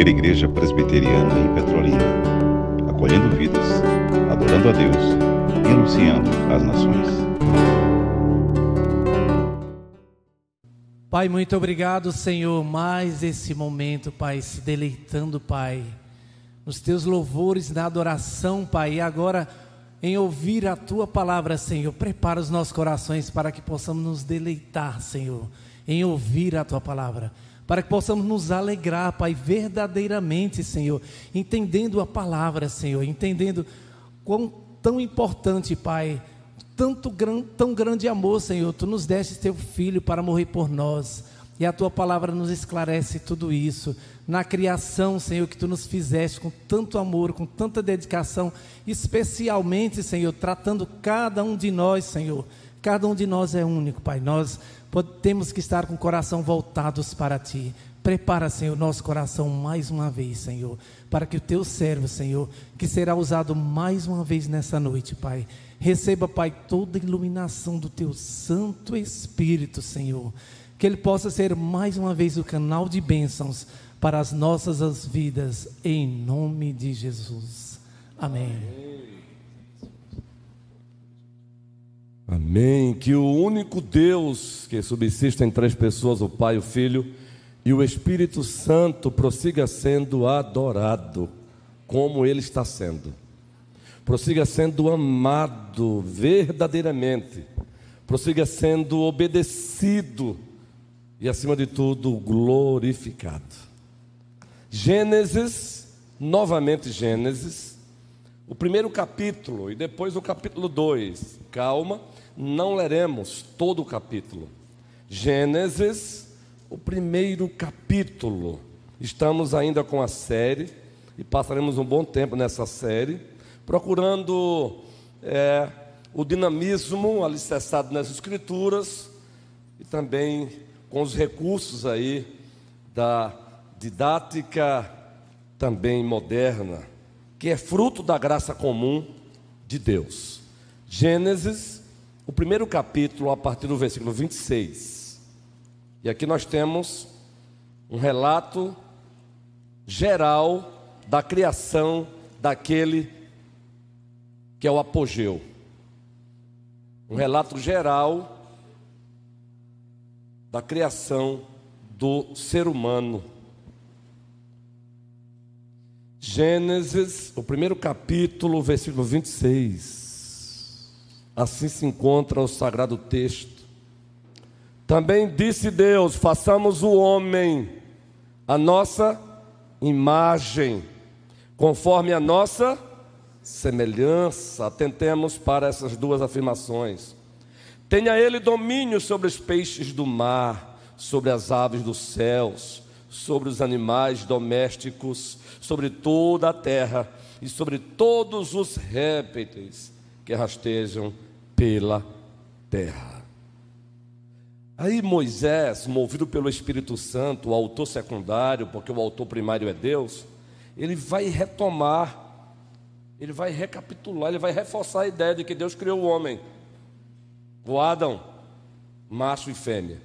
primeira igreja presbiteriana em Petrolina, acolhendo vidas, adorando a Deus e anunciando as nações. Pai, muito obrigado, Senhor, mais esse momento, Pai, se deleitando, Pai, nos teus louvores, na adoração, Pai, e agora em ouvir a tua palavra, Senhor. Prepara os nossos corações para que possamos nos deleitar, Senhor, em ouvir a tua palavra para que possamos nos alegrar, Pai, verdadeiramente, Senhor, entendendo a palavra, Senhor, entendendo quão tão importante, Pai, tanto tão grande amor, Senhor, tu nos deste teu filho para morrer por nós. E a tua palavra nos esclarece tudo isso. Na criação, Senhor, que tu nos fizeste com tanto amor, com tanta dedicação, especialmente, Senhor, tratando cada um de nós, Senhor. Cada um de nós é único, Pai. Nós temos que estar com o coração voltados para Ti. Prepara, Senhor, nosso coração mais uma vez, Senhor, para que o Teu servo, Senhor, que será usado mais uma vez nessa noite, Pai, receba, Pai, toda a iluminação do Teu Santo Espírito, Senhor, que ele possa ser mais uma vez o canal de bênçãos para as nossas vidas, em nome de Jesus. Amém. Amém. Amém. Que o único Deus que subsiste em três pessoas, o Pai, o Filho e o Espírito Santo, prossiga sendo adorado como ele está sendo. Prossiga sendo amado verdadeiramente. Prossiga sendo obedecido e, acima de tudo, glorificado. Gênesis, novamente Gênesis, o primeiro capítulo e depois o capítulo 2. Calma não leremos todo o capítulo. Gênesis, o primeiro capítulo. Estamos ainda com a série e passaremos um bom tempo nessa série, procurando é, o dinamismo alicerçado nas Escrituras e também com os recursos aí da didática também moderna, que é fruto da graça comum de Deus. Gênesis o primeiro capítulo, a partir do versículo 26. E aqui nós temos um relato geral da criação daquele que é o apogeu. Um relato geral da criação do ser humano. Gênesis, o primeiro capítulo, versículo 26. Assim se encontra o sagrado texto. Também disse Deus: façamos o homem a nossa imagem, conforme a nossa semelhança. Atentemos para essas duas afirmações. Tenha ele domínio sobre os peixes do mar, sobre as aves dos céus, sobre os animais domésticos, sobre toda a terra e sobre todos os répteis que rastejam pela terra. Aí Moisés, movido pelo Espírito Santo, o autor secundário, porque o autor primário é Deus, ele vai retomar, ele vai recapitular, ele vai reforçar a ideia de que Deus criou o homem, o Adão, macho e fêmea.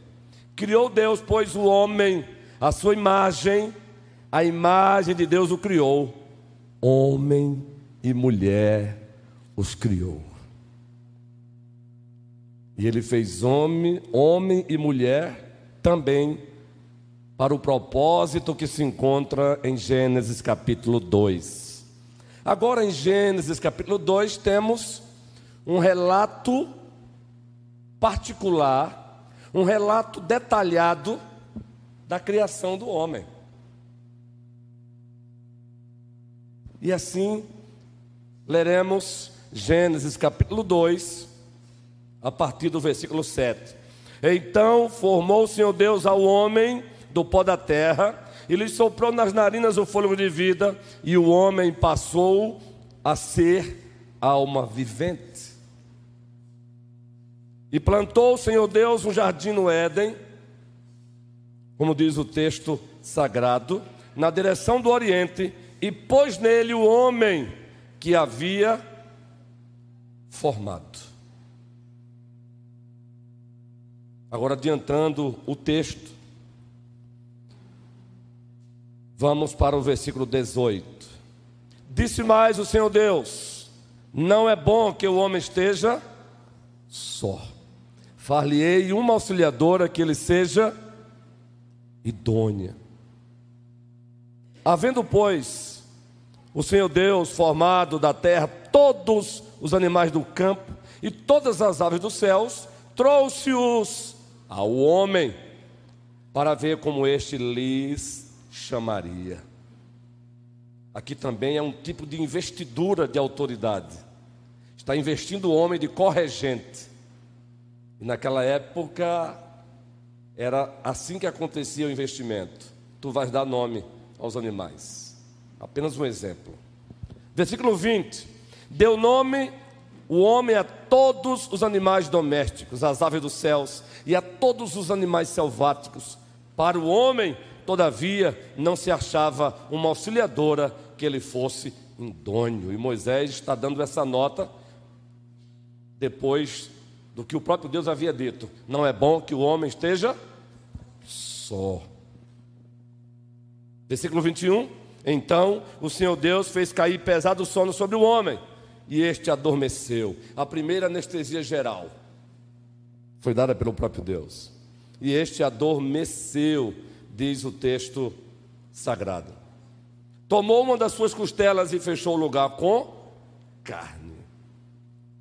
Criou Deus, pois o homem, a sua imagem, a imagem de Deus o criou, homem e mulher os criou. E ele fez homem, homem e mulher também para o propósito que se encontra em Gênesis capítulo 2. Agora em Gênesis capítulo 2 temos um relato particular, um relato detalhado da criação do homem. E assim leremos Gênesis capítulo 2, a partir do versículo 7. Então formou o Senhor Deus ao homem do pó da terra, e lhe soprou nas narinas o fôlego de vida, e o homem passou a ser alma vivente. E plantou o Senhor Deus um jardim no Éden, como diz o texto sagrado, na direção do Oriente, e pôs nele o homem que havia formado. Agora, adiantando o texto, Vamos para o versículo 18. Disse mais o Senhor Deus: Não é bom que o homem esteja só. Far-lhe-ei uma auxiliadora que ele seja idônea. Havendo, pois, o Senhor Deus formado da terra todos os animais do campo e todas as aves dos céus, trouxe-os ao homem para ver como este lhes chamaria. Aqui também é um tipo de investidura de autoridade. Está investindo o homem de corregente. E naquela época era assim que acontecia o investimento. Tu vais dar nome aos animais. Apenas um exemplo. Versículo 20: Deu nome o homem a todos os animais domésticos, as aves dos céus e a todos os animais selváticos. Para o homem, todavia, não se achava uma auxiliadora que ele fosse indônio. E Moisés está dando essa nota depois do que o próprio Deus havia dito: não é bom que o homem esteja só. Versículo 21. Então o Senhor Deus fez cair pesado sono sobre o homem, e este adormeceu. A primeira anestesia geral foi dada pelo próprio Deus. E este adormeceu, diz o texto sagrado. Tomou uma das suas costelas e fechou o lugar com carne.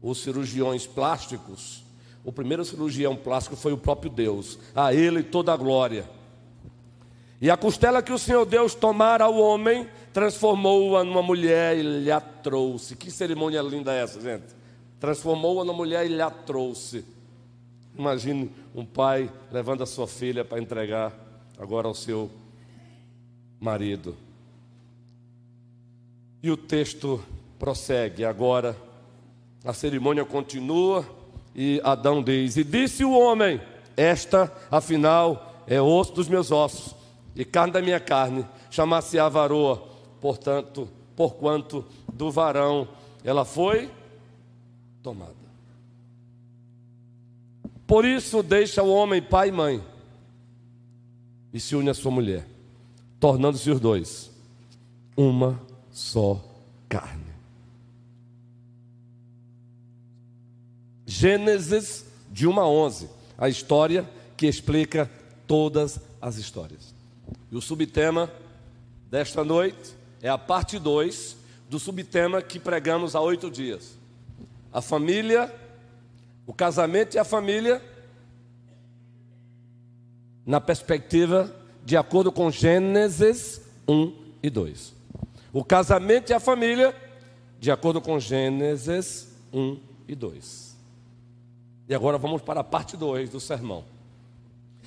Os cirurgiões plásticos, o primeiro cirurgião plástico foi o próprio Deus, a ele toda a glória. E a costela que o Senhor Deus tomara ao homem, transformou-a numa mulher e lhe a trouxe. Que cerimônia linda é essa, gente? Transformou-a numa mulher e lhe a trouxe. Imagine um pai levando a sua filha para entregar agora ao seu marido. E o texto prossegue. Agora a cerimônia continua e Adão diz: E disse o homem: Esta, afinal, é osso dos meus ossos e carne da minha carne, chamar-se a varoa, portanto, porquanto do varão ela foi tomada. Por isso deixa o homem pai e mãe e se une à sua mulher, tornando-se os dois uma só carne. Gênesis de 1 a 11, a história que explica todas as histórias. E o subtema desta noite é a parte 2 do subtema que pregamos há oito dias. A família, o casamento e a família, na perspectiva de acordo com Gênesis 1 e 2. O casamento e a família, de acordo com Gênesis 1 e 2. E agora vamos para a parte 2 do sermão.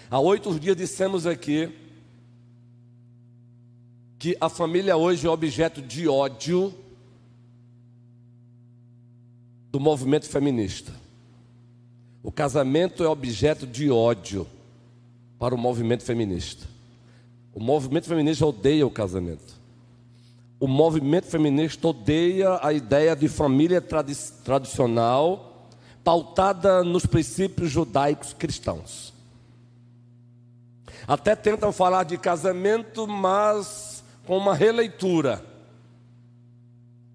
Há oito dias dissemos aqui que a família hoje é objeto de ódio do movimento feminista. O casamento é objeto de ódio para o movimento feminista. O movimento feminista odeia o casamento. O movimento feminista odeia a ideia de família tradi tradicional pautada nos princípios judaicos cristãos. Até tentam falar de casamento, mas com uma releitura,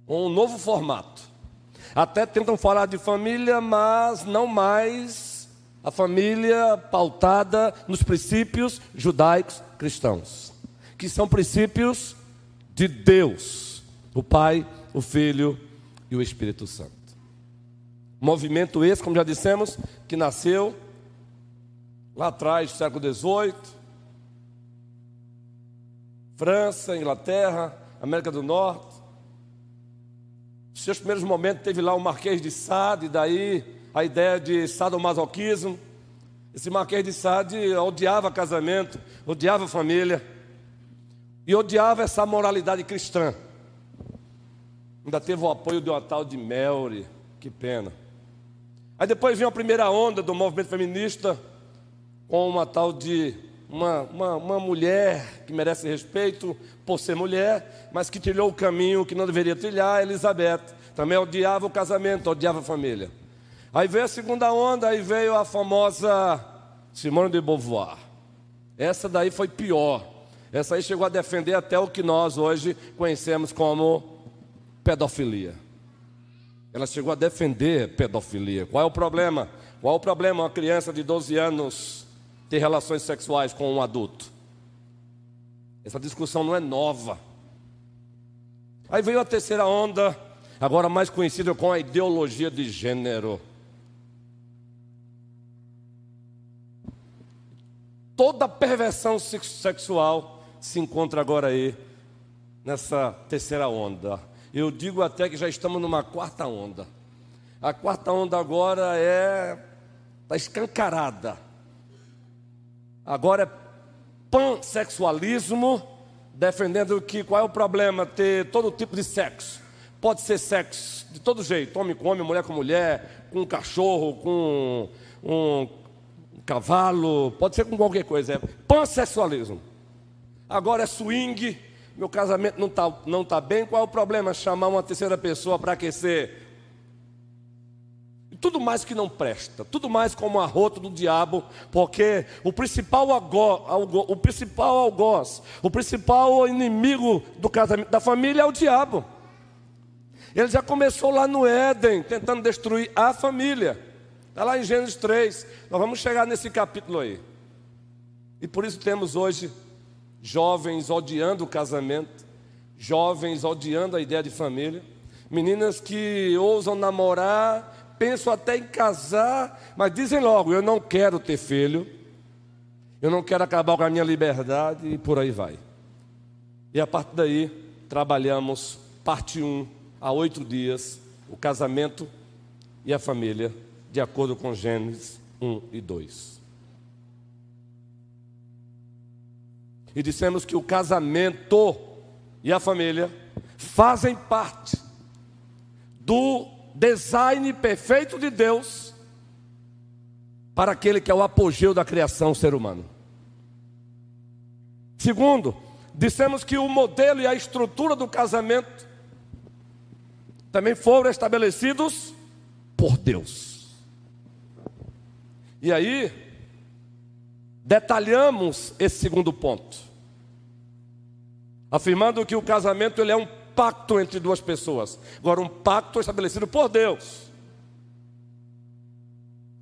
com um novo formato. Até tentam falar de família, mas não mais a família pautada nos princípios judaicos cristãos, que são princípios de Deus, o Pai, o Filho e o Espírito Santo. Movimento esse, como já dissemos, que nasceu lá atrás, século XVIII, França, Inglaterra, América do Norte. Nos seus primeiros momentos teve lá o Marquês de Sade, daí a ideia de sadomasoquismo. Esse Marquês de Sade odiava casamento, odiava família e odiava essa moralidade cristã. Ainda teve o apoio de uma tal de Melry, que pena. Aí depois veio a primeira onda do movimento feminista com uma tal de uma, uma, uma mulher que merece respeito por ser mulher, mas que trilhou o caminho que não deveria trilhar, Elizabeth. Também odiava o casamento, odiava a família. Aí veio a segunda onda, aí veio a famosa Simone de Beauvoir. Essa daí foi pior. Essa aí chegou a defender até o que nós hoje conhecemos como pedofilia. Ela chegou a defender pedofilia. Qual é o problema? Qual é o problema uma criança de 12 anos ter relações sexuais com um adulto? Essa discussão não é nova. Aí veio a terceira onda, agora mais conhecida com a ideologia de gênero. Toda perversão sexual se encontra agora aí, nessa terceira onda. Eu digo até que já estamos numa quarta onda. A quarta onda agora é está escancarada. Agora é pansexualismo, defendendo que qual é o problema? Ter todo tipo de sexo. Pode ser sexo de todo jeito, homem com homem, mulher com mulher, com um cachorro, com um cavalo, pode ser com qualquer coisa. É pansexualismo. Agora é swing, meu casamento não está não tá bem, qual é o problema? Chamar uma terceira pessoa para aquecer. Tudo mais que não presta, tudo mais como arroto do diabo, porque o principal algo, o principal algoz, o principal inimigo do casamento da família é o diabo. Ele já começou lá no Éden, tentando destruir a família. Está lá em Gênesis 3. Nós vamos chegar nesse capítulo aí. E por isso temos hoje jovens odiando o casamento, jovens odiando a ideia de família, meninas que ousam namorar, pensam até em casar, mas dizem logo: eu não quero ter filho, eu não quero acabar com a minha liberdade e por aí vai. E a partir daí, trabalhamos parte 1 a oito dias, o casamento e a família, de acordo com Gênesis 1 e 2. e dissemos que o casamento e a família fazem parte do design perfeito de Deus para aquele que é o apogeu da criação ser humano. Segundo, dissemos que o modelo e a estrutura do casamento também foram estabelecidos por Deus. E aí, detalhamos esse segundo ponto, afirmando que o casamento ele é um pacto entre duas pessoas. Agora, um pacto estabelecido por Deus.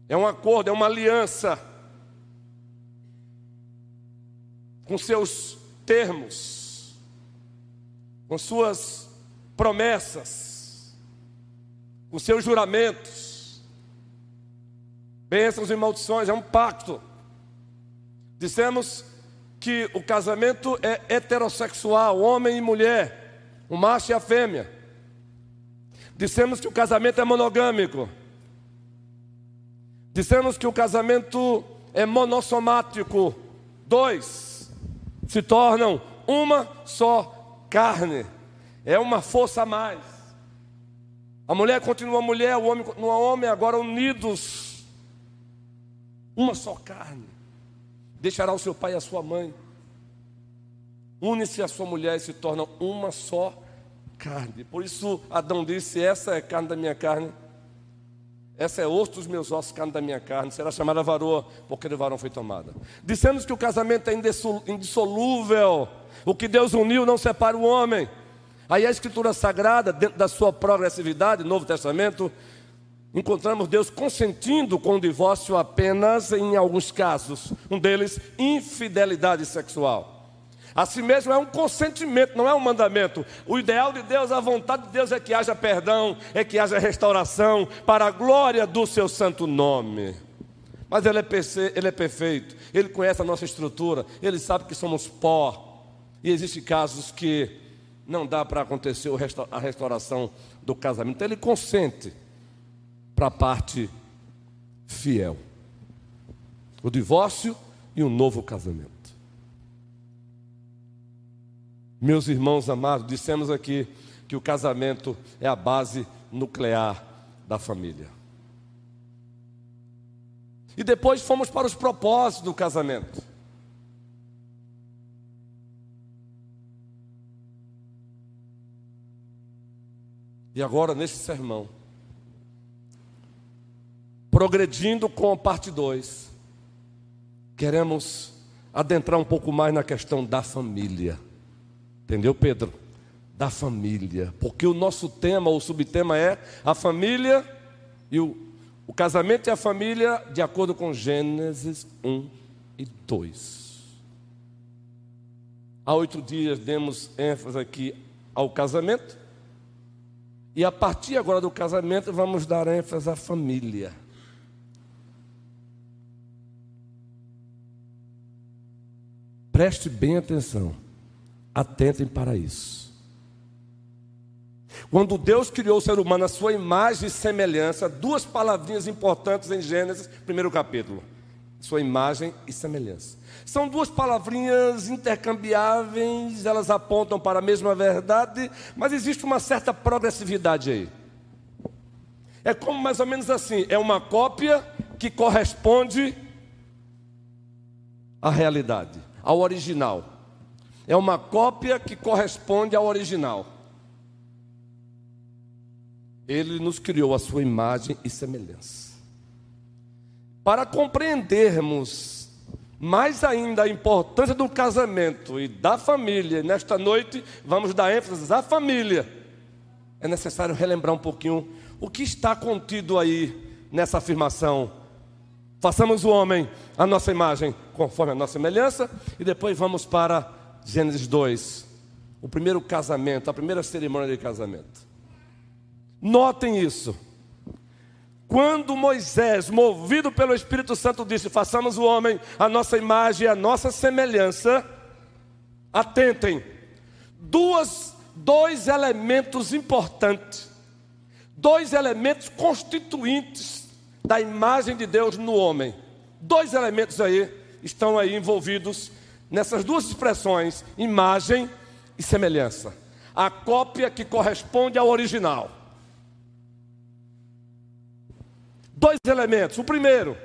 É um acordo, é uma aliança com seus termos, com suas promessas, com seus juramentos, bênçãos e maldições, é um pacto. Dissemos que o casamento é heterossexual, homem e mulher, o macho e a fêmea. Dissemos que o casamento é monogâmico. Dissemos que o casamento é monossomático. Dois se tornam uma só carne. É uma força a mais. A mulher continua mulher, o homem continua homem, agora unidos. Uma só carne deixará o seu pai e a sua mãe, une-se a sua mulher e se tornam uma só carne. Por isso Adão disse: Essa é carne da minha carne, essa é osso dos meus ossos, carne da minha carne, será chamada varoa, porque do varão foi tomada. Dissemos que o casamento é indissolúvel, o que Deus uniu não separa o homem. Aí a Escritura Sagrada, dentro da sua progressividade, Novo Testamento, encontramos Deus consentindo com o divórcio apenas em alguns casos. Um deles, infidelidade sexual. Assim mesmo é um consentimento, não é um mandamento. O ideal de Deus, a vontade de Deus é que haja perdão, é que haja restauração para a glória do seu santo nome. Mas ele é, ele é perfeito, ele conhece a nossa estrutura, ele sabe que somos pó. E existem casos que não dá para acontecer a restauração do casamento. Então ele consente para a parte fiel. O divórcio e um novo casamento. Meus irmãos amados, dissemos aqui que o casamento é a base nuclear da família. E depois fomos para os propósitos do casamento. E agora, neste sermão, progredindo com a parte 2, queremos adentrar um pouco mais na questão da família. Entendeu, Pedro? Da família. Porque o nosso tema, o subtema é a família e o, o casamento e a família, de acordo com Gênesis 1 e 2. Há oito dias demos ênfase aqui ao casamento. E a partir agora do casamento, vamos dar ênfase à família. Preste bem atenção, atentem para isso. Quando Deus criou o ser humano à sua imagem e semelhança, duas palavrinhas importantes em Gênesis, primeiro capítulo: sua imagem e semelhança. São duas palavrinhas intercambiáveis, elas apontam para a mesma verdade, mas existe uma certa progressividade aí. É como mais ou menos assim: é uma cópia que corresponde à realidade ao original. É uma cópia que corresponde ao original. Ele nos criou a sua imagem e semelhança. Para compreendermos mais ainda a importância do casamento e da família, nesta noite vamos dar ênfase à família. É necessário relembrar um pouquinho o que está contido aí nessa afirmação Façamos o homem a nossa imagem, conforme a nossa semelhança, e depois vamos para Gênesis 2, o primeiro casamento, a primeira cerimônia de casamento. Notem isso. Quando Moisés, movido pelo Espírito Santo, disse: Façamos o homem a nossa imagem e a nossa semelhança, atentem, duas, dois elementos importantes, dois elementos constituintes da imagem de Deus no homem. Dois elementos aí estão aí envolvidos nessas duas expressões, imagem e semelhança. A cópia que corresponde ao original. Dois elementos. O primeiro,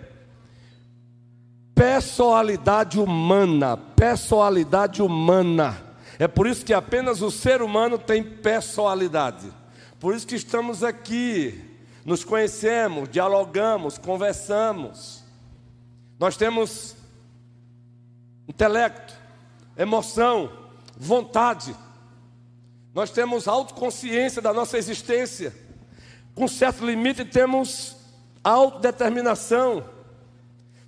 pessoalidade humana, pessoalidade humana. É por isso que apenas o ser humano tem pessoalidade. Por isso que estamos aqui nos conhecemos, dialogamos, conversamos. Nós temos intelecto, emoção, vontade. Nós temos autoconsciência da nossa existência. Com certo limite temos autodeterminação.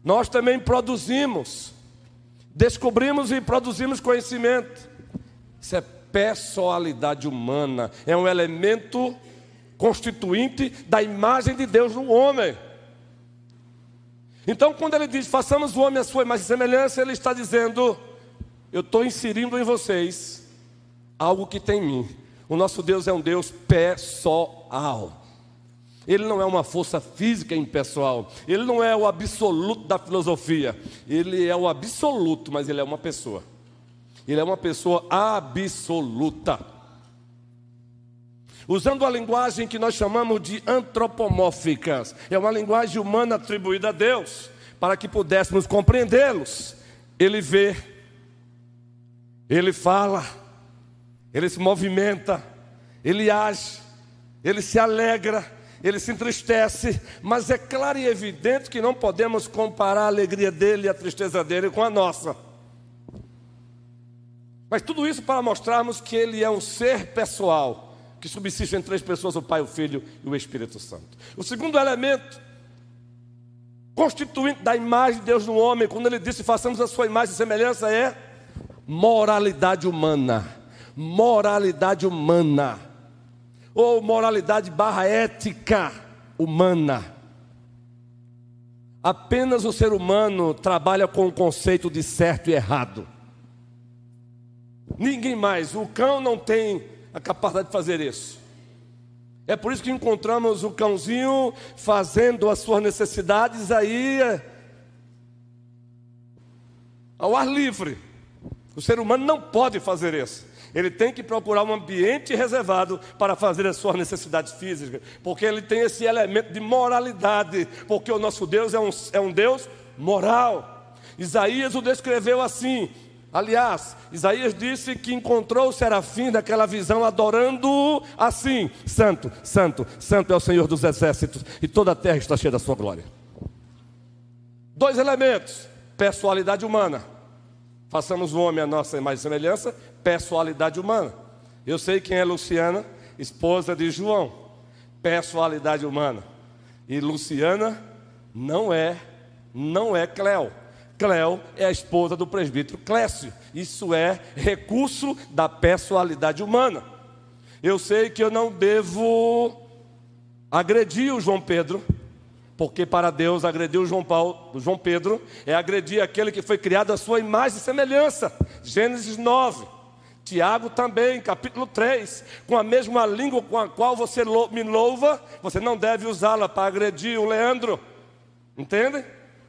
Nós também produzimos, descobrimos e produzimos conhecimento. Isso é pessoalidade humana, é um elemento constituinte da imagem de Deus no homem. Então, quando ele diz, façamos o homem a sua imagem e semelhança, ele está dizendo, eu estou inserindo em vocês algo que tem em mim. O nosso Deus é um Deus pessoal. Ele não é uma força física impessoal. Ele não é o absoluto da filosofia. Ele é o absoluto, mas ele é uma pessoa. Ele é uma pessoa absoluta usando a linguagem que nós chamamos de antropomórficas. É uma linguagem humana atribuída a Deus, para que pudéssemos compreendê-los. Ele vê, ele fala, ele se movimenta, ele age, ele se alegra, ele se entristece, mas é claro e evidente que não podemos comparar a alegria dele e a tristeza dele com a nossa. Mas tudo isso para mostrarmos que ele é um ser pessoal que subsiste em três pessoas: o Pai, o Filho e o Espírito Santo. O segundo elemento, constituinte da imagem de Deus no homem, quando ele disse façamos a sua imagem e semelhança, é moralidade humana. Moralidade humana. Ou moralidade barra ética humana. Apenas o ser humano trabalha com o conceito de certo e errado. Ninguém mais. O cão não tem a capacidade de fazer isso. É por isso que encontramos o cãozinho fazendo as suas necessidades aí é, ao ar livre. O ser humano não pode fazer isso. Ele tem que procurar um ambiente reservado para fazer as suas necessidades físicas, porque ele tem esse elemento de moralidade, porque o nosso Deus é um, é um Deus moral. Isaías o descreveu assim: Aliás, Isaías disse que encontrou o serafim daquela visão adorando assim: Santo, Santo, Santo é o Senhor dos exércitos, e toda a terra está cheia da sua glória. Dois elementos: personalidade humana, Façamos o homem a nossa imagem e semelhança, pessoalidade humana. Eu sei quem é Luciana, esposa de João, pessoalidade humana. E Luciana não é, não é Cléo. Cléo é a esposa do presbítero Clécio. Isso é recurso da pessoalidade humana. Eu sei que eu não devo agredir o João Pedro, porque para Deus agredir o João Paulo, o João Pedro é agredir aquele que foi criado à sua imagem e semelhança. Gênesis 9. Tiago também, capítulo 3, com a mesma língua com a qual você me louva, você não deve usá-la para agredir o Leandro. Entende?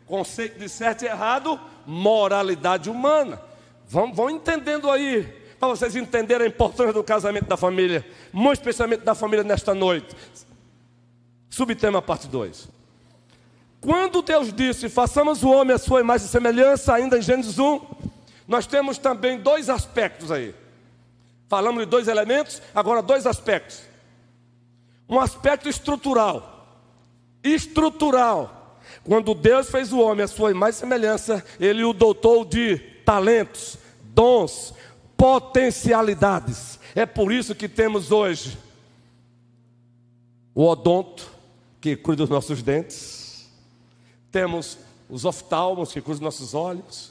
Conceito de certo e errado, moralidade humana. Vão, vão entendendo aí, para vocês entenderem a importância do casamento da família, muito especialmente da família nesta noite. Subtema parte 2. Quando Deus disse, façamos o homem a sua imagem e semelhança, ainda em Gênesis 1, nós temos também dois aspectos aí. Falamos de dois elementos, agora dois aspectos. Um aspecto estrutural. Estrutural quando Deus fez o homem à sua imagem e semelhança, ele o dotou de talentos, dons, potencialidades. É por isso que temos hoje o odonto, que cuida dos nossos dentes, temos os oftalmos, que cuidam dos nossos olhos,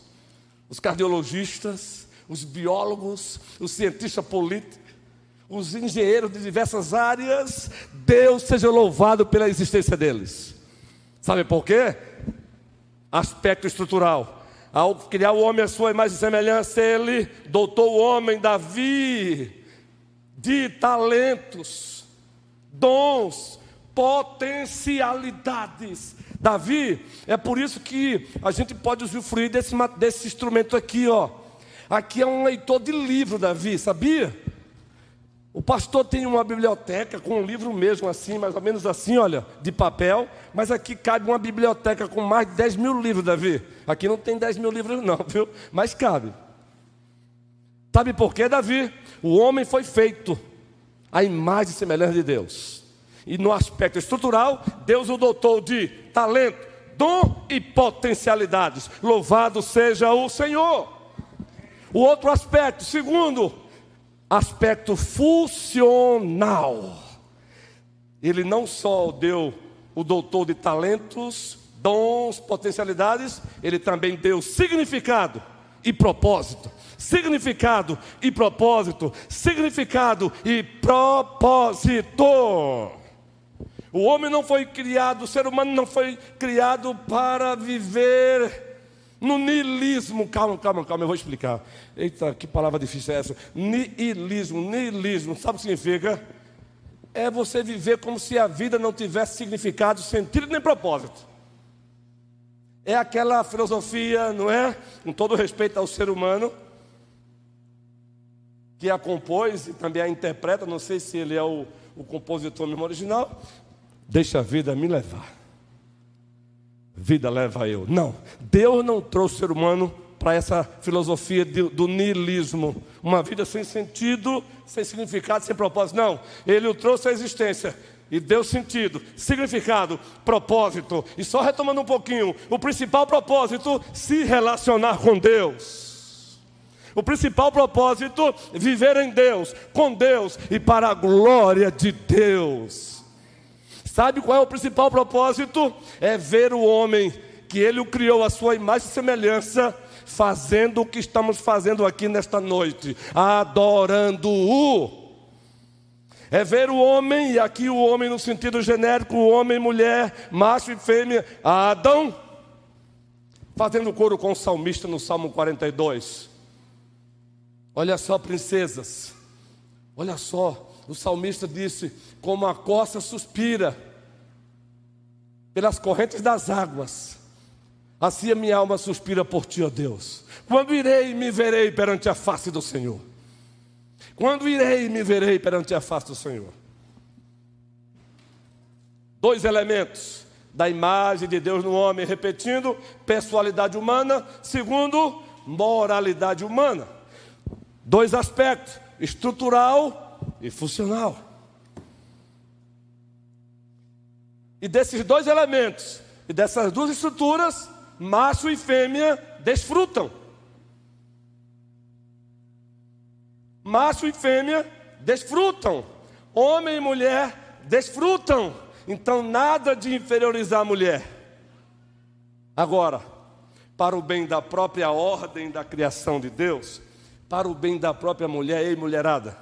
os cardiologistas, os biólogos, os cientistas políticos, os engenheiros de diversas áreas. Deus seja louvado pela existência deles. Sabe por quê? Aspecto estrutural. Ao criar o homem à sua imagem e semelhança, ele dotou o homem, Davi, de talentos, dons, potencialidades. Davi, é por isso que a gente pode usufruir desse, desse instrumento aqui, ó. Aqui é um leitor de livro, Davi, sabia? O pastor tem uma biblioteca com um livro mesmo assim, mais ou menos assim, olha, de papel, mas aqui cabe uma biblioteca com mais de 10 mil livros, Davi. Aqui não tem 10 mil livros, não, viu? Mas cabe. Sabe por quê, Davi? O homem foi feito à imagem e semelhança de Deus. E no aspecto estrutural, Deus o dotou de talento, dom e potencialidades. Louvado seja o Senhor. O outro aspecto, segundo, aspecto funcional. Ele não só deu o doutor de talentos, dons, potencialidades, ele também deu significado e propósito. Significado e propósito. Significado e propósito. O homem não foi criado, o ser humano não foi criado para viver no niilismo, calma, calma, calma, eu vou explicar. Eita, que palavra difícil é essa? Niilismo, niilismo, sabe o que significa? É você viver como se a vida não tivesse significado, sentido nem propósito. É aquela filosofia, não é? Com todo respeito ao ser humano, que a compôs e também a interpreta, não sei se ele é o, o compositor mesmo original. Deixa a vida me levar vida leva eu. Não, Deus não trouxe o ser humano para essa filosofia de, do niilismo, uma vida sem sentido, sem significado, sem propósito. Não, Ele o trouxe à existência e deu sentido, significado, propósito. E só retomando um pouquinho, o principal propósito, se relacionar com Deus. O principal propósito, viver em Deus, com Deus e para a glória de Deus. Sabe qual é o principal propósito? É ver o homem que ele o criou a sua imagem e semelhança, fazendo o que estamos fazendo aqui nesta noite, adorando-o. É ver o homem, e aqui o homem no sentido genérico, homem, mulher, macho e fêmea, Adão, fazendo coro com o salmista no Salmo 42. Olha só, princesas, olha só, o salmista disse: como a coça suspira pelas correntes das águas. Assim a minha alma suspira por ti, ó Deus. Quando irei me verei perante a face do Senhor? Quando irei me verei perante a face do Senhor? Dois elementos da imagem de Deus no homem, repetindo, pessoalidade humana, segundo, moralidade humana. Dois aspectos, estrutural e funcional. E desses dois elementos e dessas duas estruturas, macho e fêmea desfrutam. Macho e fêmea desfrutam, homem e mulher desfrutam. Então, nada de inferiorizar a mulher. Agora, para o bem da própria ordem da criação de Deus, para o bem da própria mulher, ei mulherada,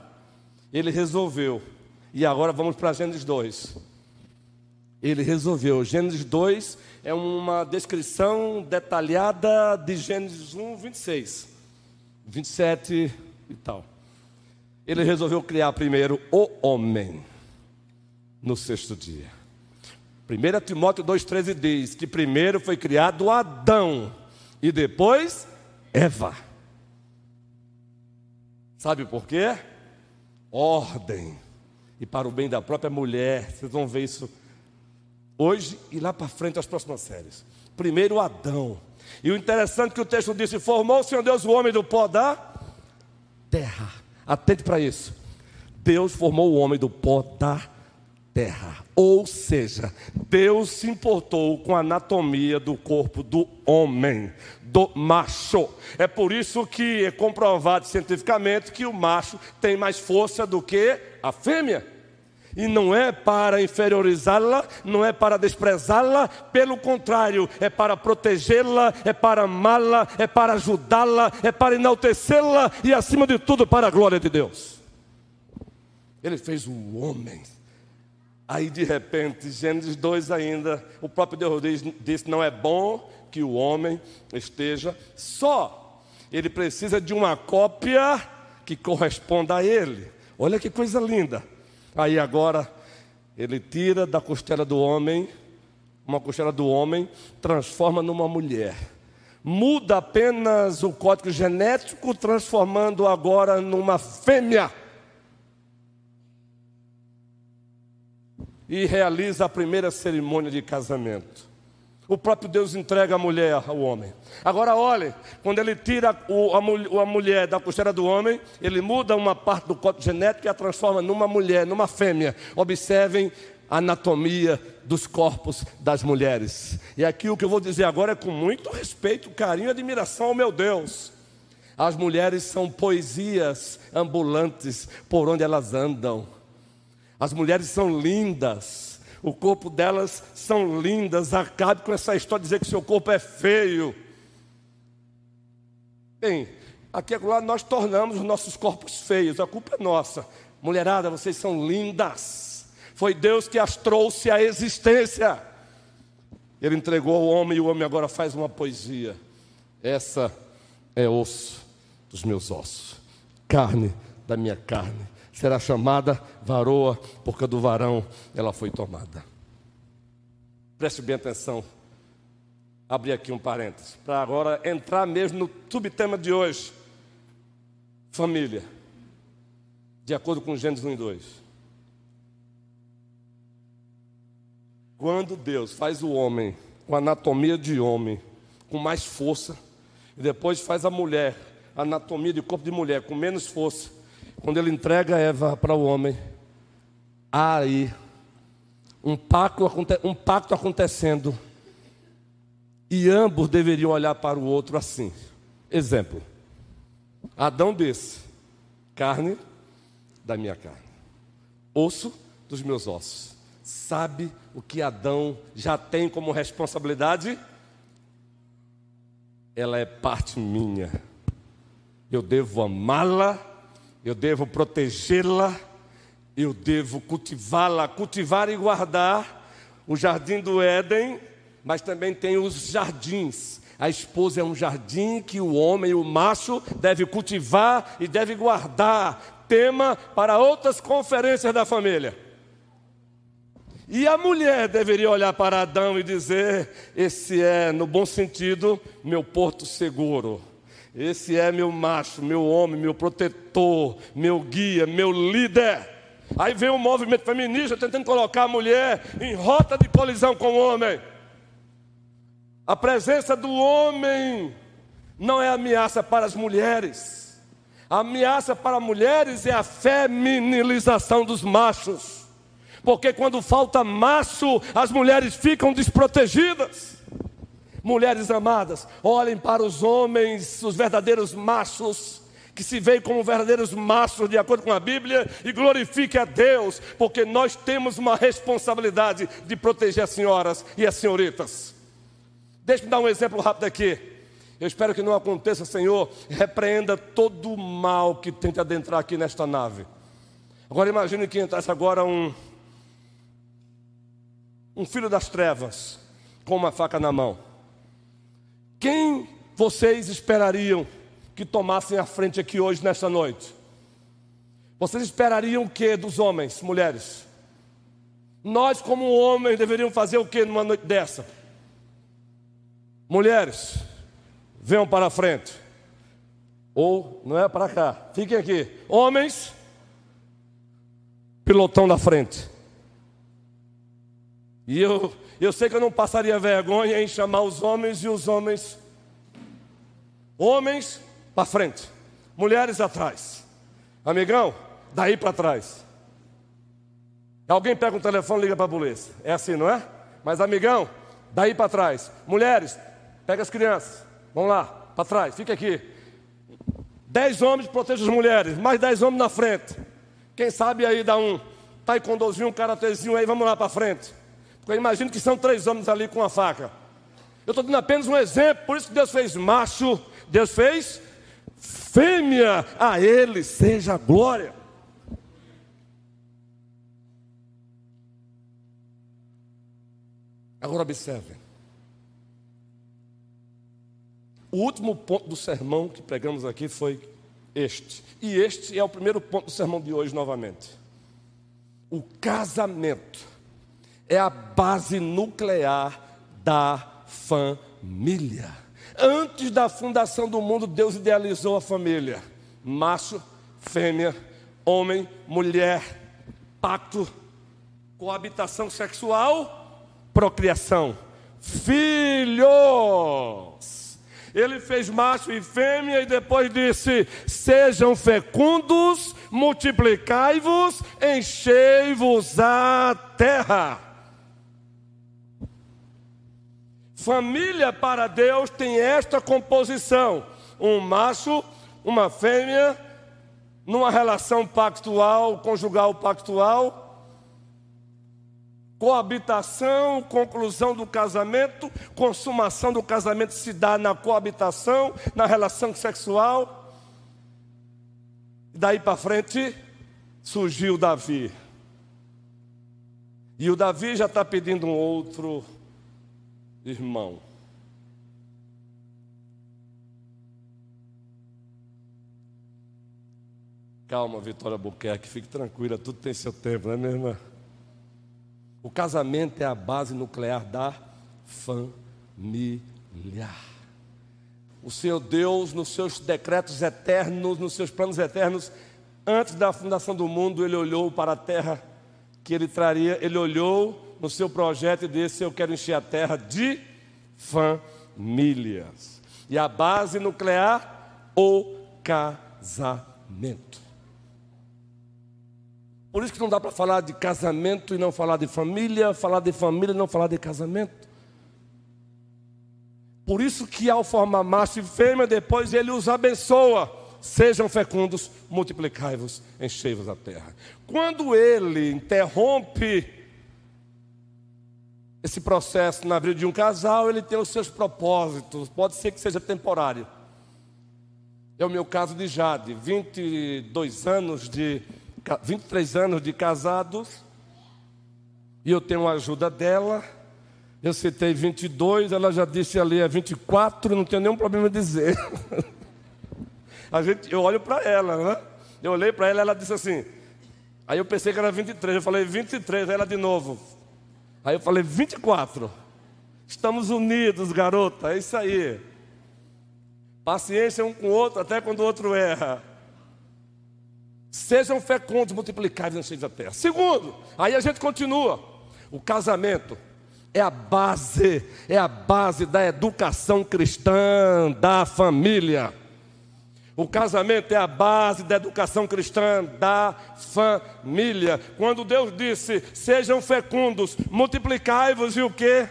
ele resolveu. E agora vamos para Gênesis 2. Ele resolveu. Gênesis 2 é uma descrição detalhada de Gênesis 1, 26, 27 e tal. Ele resolveu criar primeiro o homem no sexto dia. 1 Timóteo 2,13 diz que primeiro foi criado Adão e depois Eva. Sabe por quê? Ordem. E para o bem da própria mulher, vocês vão ver isso hoje e lá para frente as próximas séries. Primeiro Adão. E o interessante é que o texto disse: Formou o Senhor Deus o homem do pó da terra. Atente para isso. Deus formou o homem do pó da terra. Ou seja, Deus se importou com a anatomia do corpo do homem, do macho. É por isso que é comprovado cientificamente que o macho tem mais força do que a fêmea. E não é para inferiorizá-la, não é para desprezá-la, pelo contrário, é para protegê-la, é para amá-la, é para ajudá-la, é para enaltecê-la e, acima de tudo, para a glória de Deus. Ele fez o homem. Aí, de repente, Gênesis 2 ainda, o próprio Deus diz, disse: não é bom que o homem esteja só. Ele precisa de uma cópia que corresponda a ele. Olha que coisa linda. Aí agora ele tira da costela do homem, uma costela do homem, transforma numa mulher. Muda apenas o código genético, transformando agora numa fêmea. E realiza a primeira cerimônia de casamento. O próprio Deus entrega a mulher ao homem. Agora olhe, quando ele tira o, a, a, mulher da costela do homem, ele muda uma parte do código genético e a transforma numa mulher, numa fêmea. Observem a anatomia dos corpos das mulheres. E aqui o que eu vou dizer agora é com muito respeito, carinho e admiração ao meu Deus. As mulheres são poesias ambulantes por onde elas andam. As mulheres são lindas o corpo delas são lindas. Acabe com essa história de dizer que seu corpo é feio. Bem, aqui agora nós tornamos os nossos corpos feios, a culpa é nossa. Mulherada, vocês são lindas. Foi Deus que as trouxe à existência. Ele entregou ao homem e o homem agora faz uma poesia. Essa é osso dos meus ossos, carne da minha carne será chamada varoa, porque do varão ela foi tomada. Preste bem atenção. Abri aqui um parênteses, para agora entrar mesmo no subtema de hoje. Família. De acordo com Gênesis 1 e 2. Quando Deus faz o homem com anatomia de homem, com mais força, e depois faz a mulher, anatomia de corpo de mulher, com menos força, quando ele entrega Eva para o homem, há aí um pacto, um pacto acontecendo. E ambos deveriam olhar para o outro assim. Exemplo: Adão disse: carne da minha carne, osso dos meus ossos. Sabe o que Adão já tem como responsabilidade? Ela é parte minha. Eu devo amá-la eu devo protegê-la, eu devo cultivá-la, cultivar e guardar o jardim do Éden, mas também tem os jardins. A esposa é um jardim que o homem, o macho, deve cultivar e deve guardar. Tema para outras conferências da família. E a mulher deveria olhar para Adão e dizer: Esse é, no bom sentido, meu porto seguro. Esse é meu macho, meu homem, meu protetor, meu guia, meu líder. Aí vem o movimento feminista tentando colocar a mulher em rota de colisão com o homem. A presença do homem não é ameaça para as mulheres. A ameaça para mulheres é a feminilização dos machos. Porque quando falta macho, as mulheres ficam desprotegidas. Mulheres amadas, olhem para os homens, os verdadeiros machos, que se veem como verdadeiros mastros de acordo com a Bíblia e glorifique a Deus, porque nós temos uma responsabilidade de proteger as senhoras e as senhoritas. Deixe-me dar um exemplo rápido aqui. Eu espero que não aconteça, Senhor. Repreenda todo o mal que tente adentrar aqui nesta nave. Agora imagine que entrasse agora um um filho das trevas com uma faca na mão. Quem vocês esperariam que tomassem a frente aqui hoje, nesta noite? Vocês esperariam o que dos homens, mulheres? Nós, como homens, deveríamos fazer o que numa noite dessa? Mulheres, venham para a frente. Ou, não é para cá, fiquem aqui. Homens, pilotão da frente. E eu, eu sei que eu não passaria vergonha em chamar os homens e os homens. Homens para frente, mulheres atrás. Amigão, daí para trás. Alguém pega um telefone e liga para a polícia. É assim, não é? Mas amigão, daí para trás. Mulheres, pega as crianças. Vamos lá, para trás, fica aqui. Dez homens protegem as mulheres, mais dez homens na frente. Quem sabe aí dá um taekwondozinho, um karatezinho aí, vamos lá para frente. Eu imagino que são três homens ali com uma faca. Eu estou dando apenas um exemplo, por isso que Deus fez macho, Deus fez fêmea, a Ele seja glória. Agora observem. O último ponto do sermão que pregamos aqui foi este. E este é o primeiro ponto do sermão de hoje novamente. O casamento é a base nuclear da família. Antes da fundação do mundo, Deus idealizou a família: macho, fêmea, homem, mulher, pacto, coabitação sexual, procriação, filhos. Ele fez macho e fêmea e depois disse: Sejam fecundos, multiplicai-vos, enchei-vos a terra. Família para Deus tem esta composição: um macho, uma fêmea, numa relação pactual, conjugal pactual, coabitação, conclusão do casamento, consumação do casamento se dá na coabitação, na relação sexual. Daí para frente surgiu Davi. E o Davi já está pedindo um outro irmão. Calma, Vitória Buquerque, fique tranquila, tudo tem seu tempo, não é, minha irmã? O casamento é a base nuclear da família. O Senhor Deus, nos seus decretos eternos, nos seus planos eternos, antes da fundação do mundo, Ele olhou para a terra que Ele traria, Ele olhou no seu projeto e disse: Eu quero encher a terra de famílias. E a base nuclear, o casamento. Por isso que não dá para falar de casamento e não falar de família, falar de família e não falar de casamento. Por isso que ao formar macho e fêmea, depois ele os abençoa. Sejam fecundos, multiplicai-vos, enchei-vos a terra. Quando ele interrompe esse processo na vida de um casal, ele tem os seus propósitos, pode ser que seja temporário. É o meu caso de Jade, 22 anos de 23 anos de casados, e eu tenho a ajuda dela. Eu citei 22, ela já disse ali é 24, não tenho nenhum problema em dizer. a gente, eu olho para ela, né? Eu olhei para ela, ela disse assim. Aí eu pensei que era 23, eu falei 23, ela de novo. Aí eu falei, 24. Estamos unidos, garota, é isso aí. Paciência um com o outro, até quando o outro erra. Sejam fecundos, multiplicados encheios da terra. Segundo, aí a gente continua. O casamento é a base, é a base da educação cristã, da família. O casamento é a base da educação cristã da família. Quando Deus disse: "Sejam fecundos, multiplicai-vos e o que?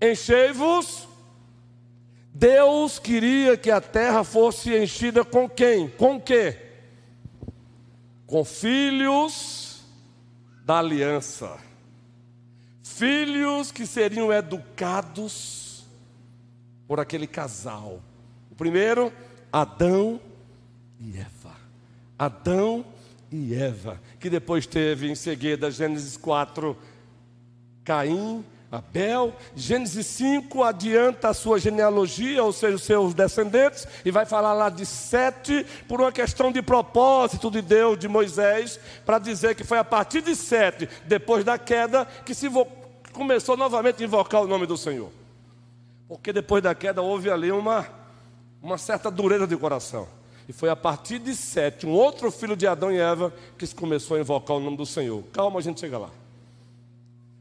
Enchei-vos Deus queria que a terra fosse enchida com quem? Com quê? Com filhos da aliança. Filhos que seriam educados por aquele casal. O primeiro, Adão e Eva. Adão e Eva, que depois teve em seguida Gênesis 4, Caim, Abel. Gênesis 5 adianta a sua genealogia, ou seja, os seus descendentes, e vai falar lá de sete, por uma questão de propósito de Deus, de Moisés, para dizer que foi a partir de sete, depois da queda, que se começou novamente a invocar o nome do Senhor. Porque depois da queda houve ali uma, uma certa dureza de coração. E foi a partir de sete, um outro filho de Adão e Eva, que se começou a invocar o nome do Senhor. Calma, a gente chega lá.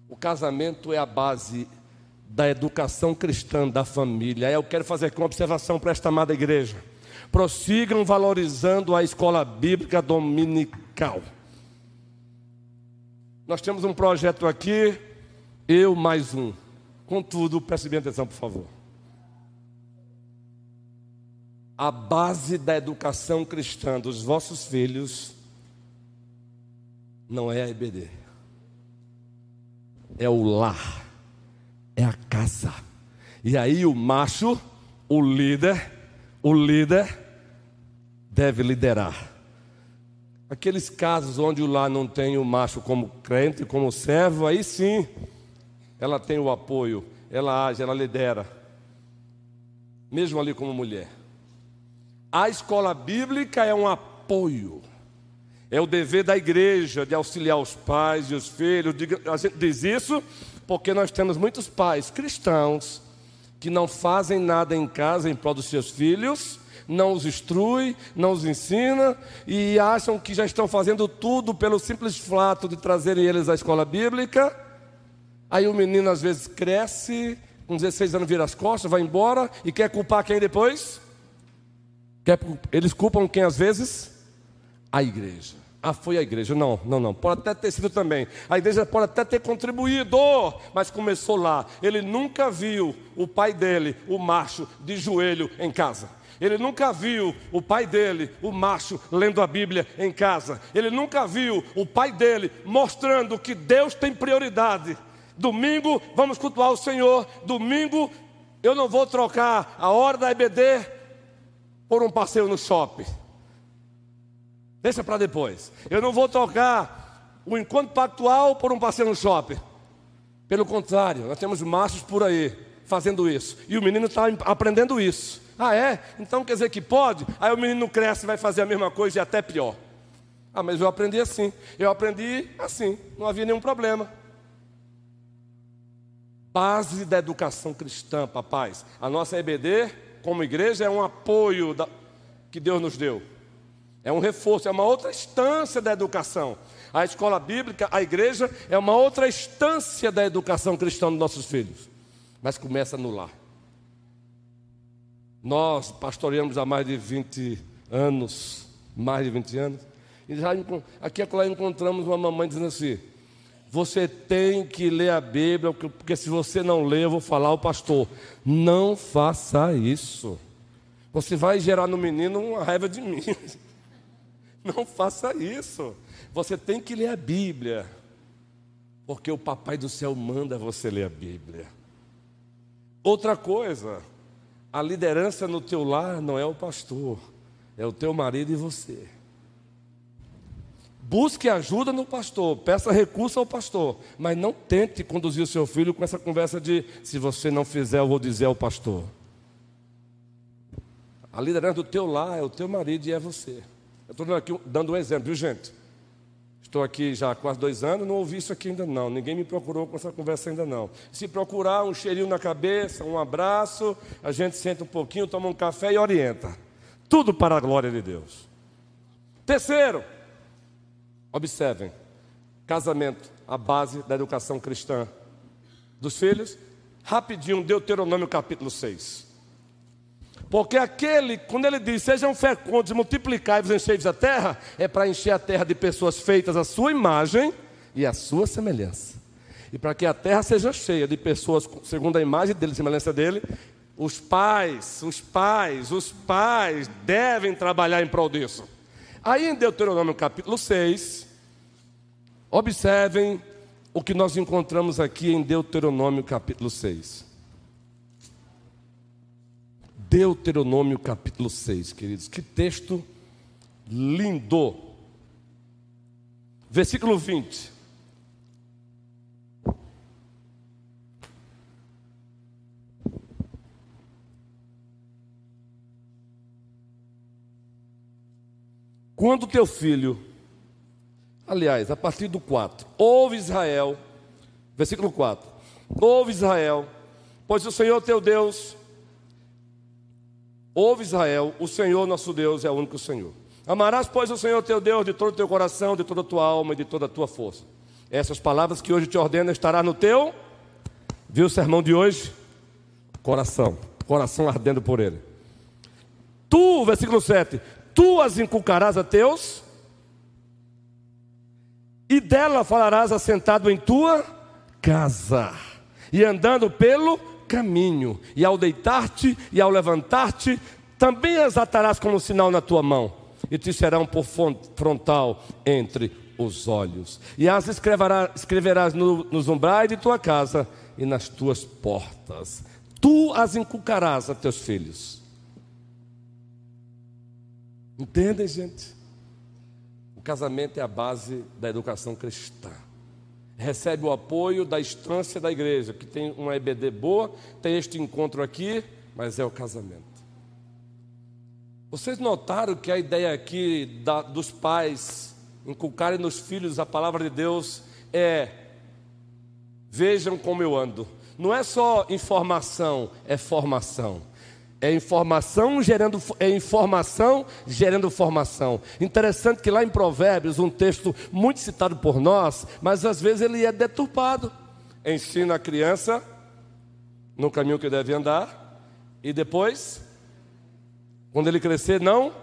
O casamento é a base da educação cristã da família. Eu quero fazer aqui uma observação para esta amada igreja. Prossigam valorizando a escola bíblica dominical. Nós temos um projeto aqui, eu mais um. Contudo, preste bem atenção, por favor. A base da educação cristã dos vossos filhos não é a EBD, é o lar, é a casa. E aí o macho, o líder, o líder deve liderar. Aqueles casos onde o lar não tem o macho como crente, como servo, aí sim, ela tem o apoio, ela age, ela lidera, mesmo ali como mulher. A escola bíblica é um apoio. É o dever da igreja de auxiliar os pais e os filhos. A gente diz isso porque nós temos muitos pais cristãos que não fazem nada em casa em prol dos seus filhos, não os instrui, não os ensina e acham que já estão fazendo tudo pelo simples fato de trazerem eles à escola bíblica. Aí o menino às vezes cresce, com 16 anos vira as costas, vai embora e quer culpar quem depois? Eles culpam quem às vezes? A igreja. Ah, foi a igreja. Não, não, não. Pode até ter sido também. A igreja pode até ter contribuído, mas começou lá. Ele nunca viu o pai dele, o macho, de joelho em casa. Ele nunca viu o pai dele, o macho, lendo a Bíblia em casa. Ele nunca viu o pai dele mostrando que Deus tem prioridade. Domingo vamos cultuar o Senhor. Domingo eu não vou trocar a hora da EBD por um passeio no shopping. Deixa para depois. Eu não vou tocar o encontro pactual por um passeio no shopping. Pelo contrário, nós temos machos por aí fazendo isso. E o menino está aprendendo isso. Ah, é? Então quer dizer que pode? Aí o menino cresce e vai fazer a mesma coisa e até pior. Ah, mas eu aprendi assim. Eu aprendi assim. Não havia nenhum problema. Base da educação cristã, papais. A nossa EBD como igreja, é um apoio da, que Deus nos deu. É um reforço, é uma outra instância da educação. A escola bíblica, a igreja, é uma outra instância da educação cristã dos nossos filhos. Mas começa no lar. Nós pastoreamos há mais de 20 anos, mais de 20 anos, e já aqui e encontramos uma mamãe dizendo assim: você tem que ler a Bíblia, porque se você não ler, eu vou falar ao pastor. Não faça isso. Você vai gerar no menino uma raiva de mim. Não faça isso. Você tem que ler a Bíblia. Porque o papai do céu manda você ler a Bíblia. Outra coisa, a liderança no teu lar não é o pastor, é o teu marido e você. Busque ajuda no pastor, peça recurso ao pastor, mas não tente conduzir o seu filho com essa conversa de se você não fizer, eu vou dizer ao pastor. A liderança do teu lar é o teu marido e é você. Eu estou aqui dando um exemplo, viu gente? Estou aqui já há quase dois anos, não ouvi isso aqui ainda não. Ninguém me procurou com essa conversa ainda não. Se procurar, um cheirinho na cabeça, um abraço, a gente senta um pouquinho, toma um café e orienta. Tudo para a glória de Deus. Terceiro, Observem: casamento, a base da educação cristã dos filhos. Rapidinho, Deuteronômio capítulo 6. Porque aquele, quando ele diz, sejam fecundos, multiplicai-vos, enchei-vos a terra, é para encher a terra de pessoas feitas à sua imagem e à sua semelhança. E para que a terra seja cheia de pessoas segundo a imagem dele, semelhança dele, Os pais, os pais, os pais devem trabalhar em prol disso. Aí em Deuteronômio capítulo 6, observem o que nós encontramos aqui em Deuteronômio capítulo 6. Deuteronômio capítulo 6, queridos, que texto lindo. Versículo 20. Quando teu filho, aliás, a partir do 4, ouve Israel, versículo 4: Ouve Israel, pois o Senhor teu Deus, ouve Israel, o Senhor nosso Deus é o único Senhor. Amarás, pois, o Senhor teu Deus de todo o teu coração, de toda a tua alma e de toda a tua força. Essas palavras que hoje te ordeno estará no teu, viu o sermão de hoje? Coração, coração ardendo por ele. Tu, versículo 7, tu as inculcarás a teus, e dela falarás assentado em tua casa, e andando pelo caminho, e ao deitar-te e ao levantar-te, também as atarás como sinal na tua mão, e te serão por frontal entre os olhos, e as escreverás, escreverás no, nos umbrais de tua casa e nas tuas portas. Tu as inculcarás a teus filhos Entendem, gente? O casamento é a base da educação cristã. Recebe o apoio da instância da igreja, que tem uma EBD boa, tem este encontro aqui, mas é o casamento. Vocês notaram que a ideia aqui da, dos pais inculcarem nos filhos a palavra de Deus é: vejam como eu ando. Não é só informação, é formação. É informação gerando, é informação gerando formação. Interessante que lá em Provérbios, um texto muito citado por nós, mas às vezes ele é deturpado. Ensina a criança no caminho que deve andar, e depois, quando ele crescer, não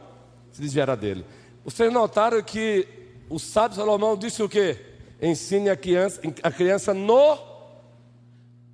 se desviará dele. Vocês notaram que o sábio Salomão disse o quê? Ensine a criança, a criança no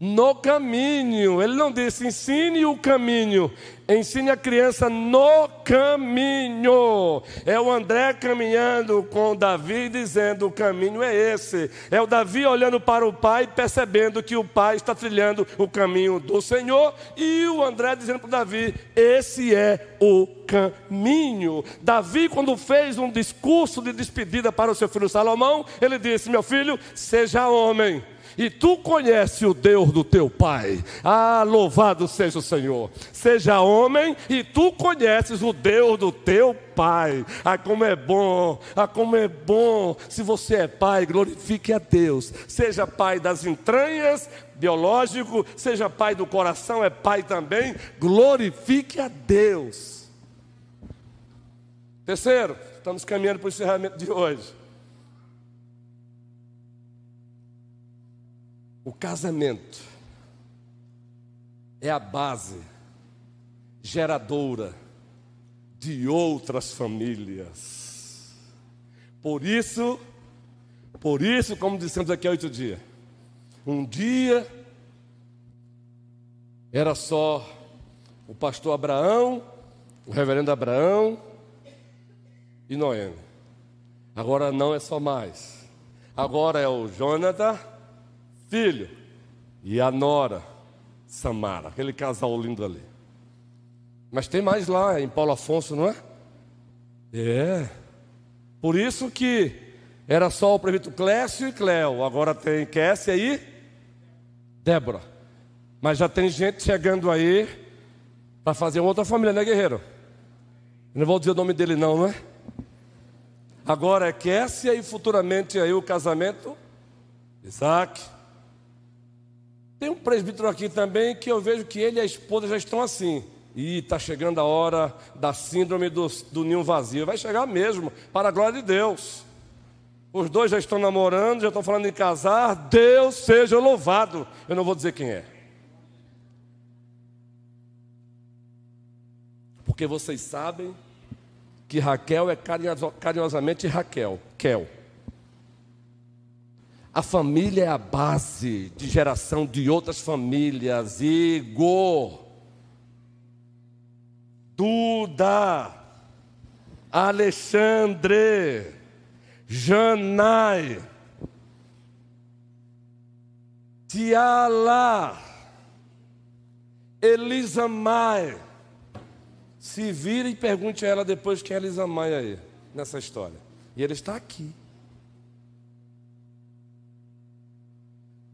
no caminho. Ele não disse ensine o caminho, ensine a criança no caminho. É o André caminhando com Davi dizendo: o caminho é esse. É o Davi olhando para o pai, percebendo que o pai está trilhando o caminho do Senhor, e o André dizendo para Davi: esse é o caminho. Davi, quando fez um discurso de despedida para o seu filho Salomão, ele disse: Meu filho, seja homem e tu conheces o Deus do teu pai. Ah, louvado seja o Senhor. Seja homem e tu conheces o Deus do teu pai. Ah, como é bom, ah, como é bom. Se você é pai, glorifique a Deus. Seja pai das entranhas, biológico, seja pai do coração, é pai também. Glorifique a Deus. Terceiro, estamos caminhando para o encerramento de hoje. O casamento é a base geradora de outras famílias. Por isso, por isso, como dissemos aqui há oito dias, um dia era só o pastor Abraão, o reverendo Abraão e Noemi. Agora não é só mais. Agora é o Jonathan filho e a nora, Samara, aquele casal lindo ali. Mas tem mais lá em Paulo Afonso, não é? É. Por isso que era só o prefeito Clécio e Cléo, agora tem Kessia e Débora. Mas já tem gente chegando aí para fazer outra família, né, guerreiro? Não vou dizer o nome dele não, não é? Agora é Kessia e futuramente aí o casamento Isaac. Tem um presbítero aqui também que eu vejo que ele e a esposa já estão assim. E está chegando a hora da síndrome do, do ninho vazio. Vai chegar mesmo, para a glória de Deus. Os dois já estão namorando, já estão falando em casar. Deus seja louvado. Eu não vou dizer quem é. Porque vocês sabem que Raquel é carinhosamente Raquel, Kel. A família é a base de geração de outras famílias. Igor, Duda, Alexandre, Janai, Tiala, Elisa Mai. Se vira e pergunte a ela depois quem é Elisa Mai aí, nessa história. E ele está aqui.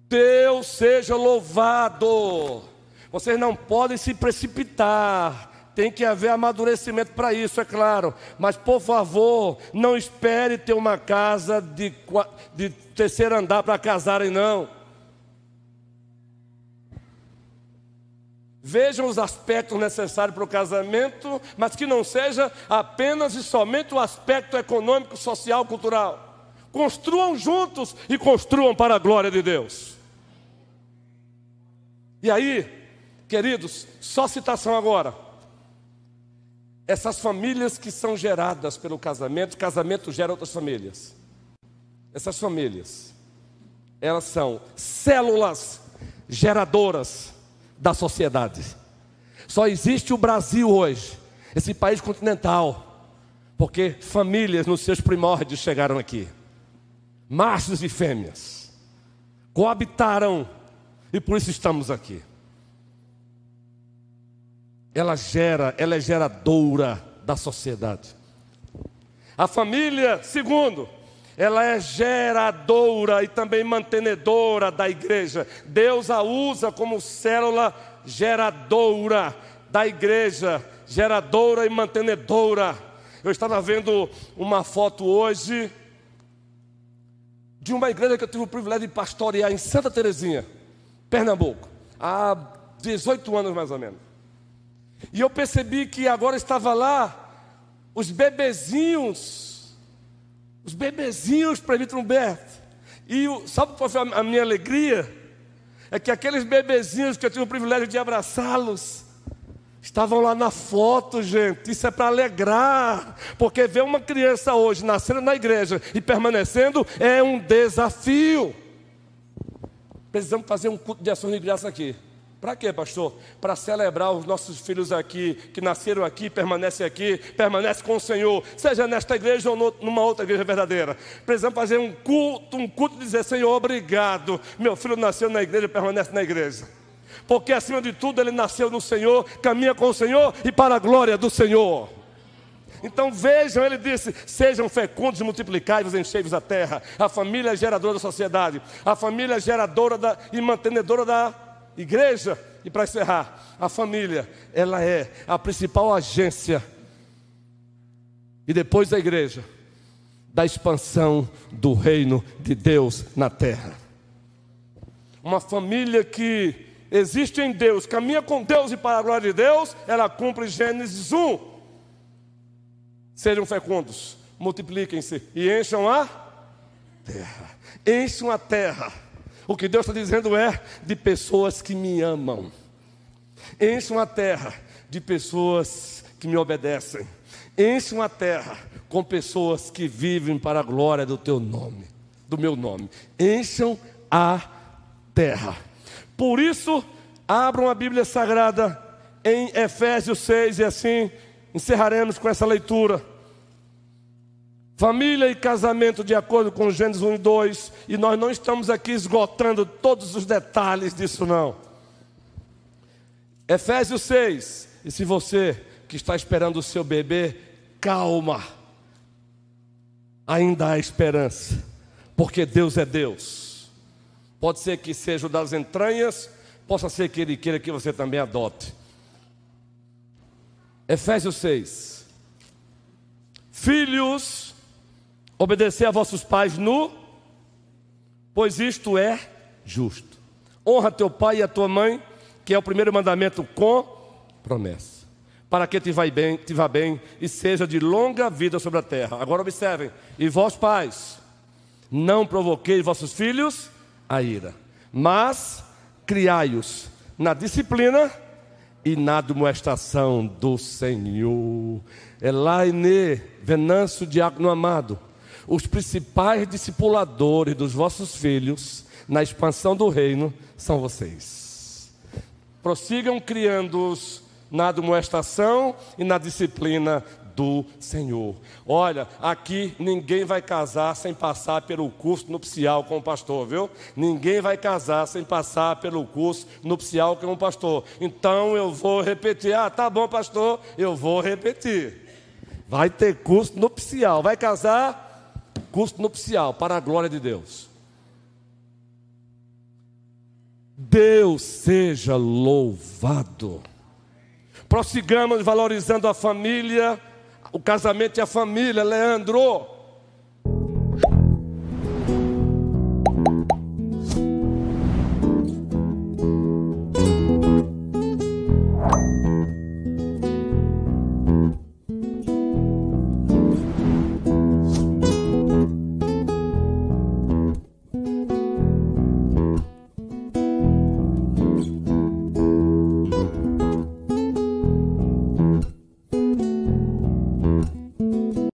Deus seja louvado. Vocês não podem se precipitar. Tem que haver amadurecimento para isso, é claro. Mas, por favor, não espere ter uma casa de, de terceiro andar para casarem, não. Vejam os aspectos necessários para o casamento, mas que não seja apenas e somente o aspecto econômico, social, cultural. Construam juntos e construam para a glória de Deus. E aí, queridos, só citação agora. Essas famílias que são geradas pelo casamento, casamento gera outras famílias. Essas famílias, elas são células geradoras da sociedade. Só existe o Brasil hoje, esse país continental, porque famílias nos seus primórdios chegaram aqui. Machos e fêmeas coabitaram e por isso estamos aqui. Ela gera, ela é geradora da sociedade. A família, segundo, ela é geradora e também mantenedora da igreja. Deus a usa como célula geradora da igreja, geradora e mantenedora. Eu estava vendo uma foto hoje de uma igreja que eu tive o privilégio de pastorear em Santa Terezinha. Pernambuco, há 18 anos mais ou menos. E eu percebi que agora estava lá os bebezinhos, os bebezinhos para Vitor Humberto. E o, sabe qual foi a minha alegria? É que aqueles bebezinhos que eu tive o privilégio de abraçá-los, estavam lá na foto, gente. Isso é para alegrar, porque ver uma criança hoje nascendo na igreja e permanecendo é um desafio. Precisamos fazer um culto de ações de graça aqui. Para quê, pastor? Para celebrar os nossos filhos aqui, que nasceram aqui, permanecem aqui, permanecem com o Senhor, seja nesta igreja ou numa outra igreja verdadeira. Precisamos fazer um culto, um culto de dizer, Senhor, obrigado. Meu filho nasceu na igreja, permanece na igreja. Porque acima de tudo ele nasceu no Senhor, caminha com o Senhor e para a glória do Senhor. Então vejam, ele disse: sejam fecundos multiplicai-vos, enchei-vos a terra. A família é geradora da sociedade, a família é geradora da, e mantenedora da igreja. E para encerrar, a família, ela é a principal agência, e depois da igreja, da expansão do reino de Deus na terra. Uma família que existe em Deus, caminha com Deus e para a glória de Deus, ela cumpre Gênesis 1 Sejam fecundos, multipliquem-se e encham a terra. Encham a terra. O que Deus está dizendo é de pessoas que me amam. Encham a terra de pessoas que me obedecem. Encham a terra com pessoas que vivem para a glória do teu nome, do meu nome. Encham a terra. Por isso, abram a Bíblia Sagrada em Efésios 6 e assim encerraremos com essa leitura. Família e casamento de acordo com Gênesis 1 e 2, e nós não estamos aqui esgotando todos os detalhes disso não. Efésios 6, e se você que está esperando o seu bebê, calma. Ainda há esperança, porque Deus é Deus. Pode ser que seja o das entranhas, possa ser que Ele queira que você também adote. Efésios 6. Filhos, obedecer a vossos pais no, pois isto é justo. Honra teu pai e a tua mãe, que é o primeiro mandamento com promessa, para que te vá bem, te vá bem e seja de longa vida sobre a terra. Agora observem: e vós pais, não provoqueis vossos filhos a ira, mas criai-os na disciplina e na demonstração do Senhor. Elaine, Venâncio Diácono Amado, os principais discipuladores dos vossos filhos na expansão do reino são vocês. Prossigam criando-os na admoestação e na disciplina do Senhor. Olha, aqui ninguém vai casar sem passar pelo curso nupcial com o pastor, viu? Ninguém vai casar sem passar pelo curso nupcial com o pastor. Então eu vou repetir. Ah, tá bom, pastor, eu vou repetir. Vai ter curso nupcial. Vai casar? Curso nupcial, para a glória de Deus. Deus seja louvado. Prossigamos valorizando a família o casamento e a família, Leandro.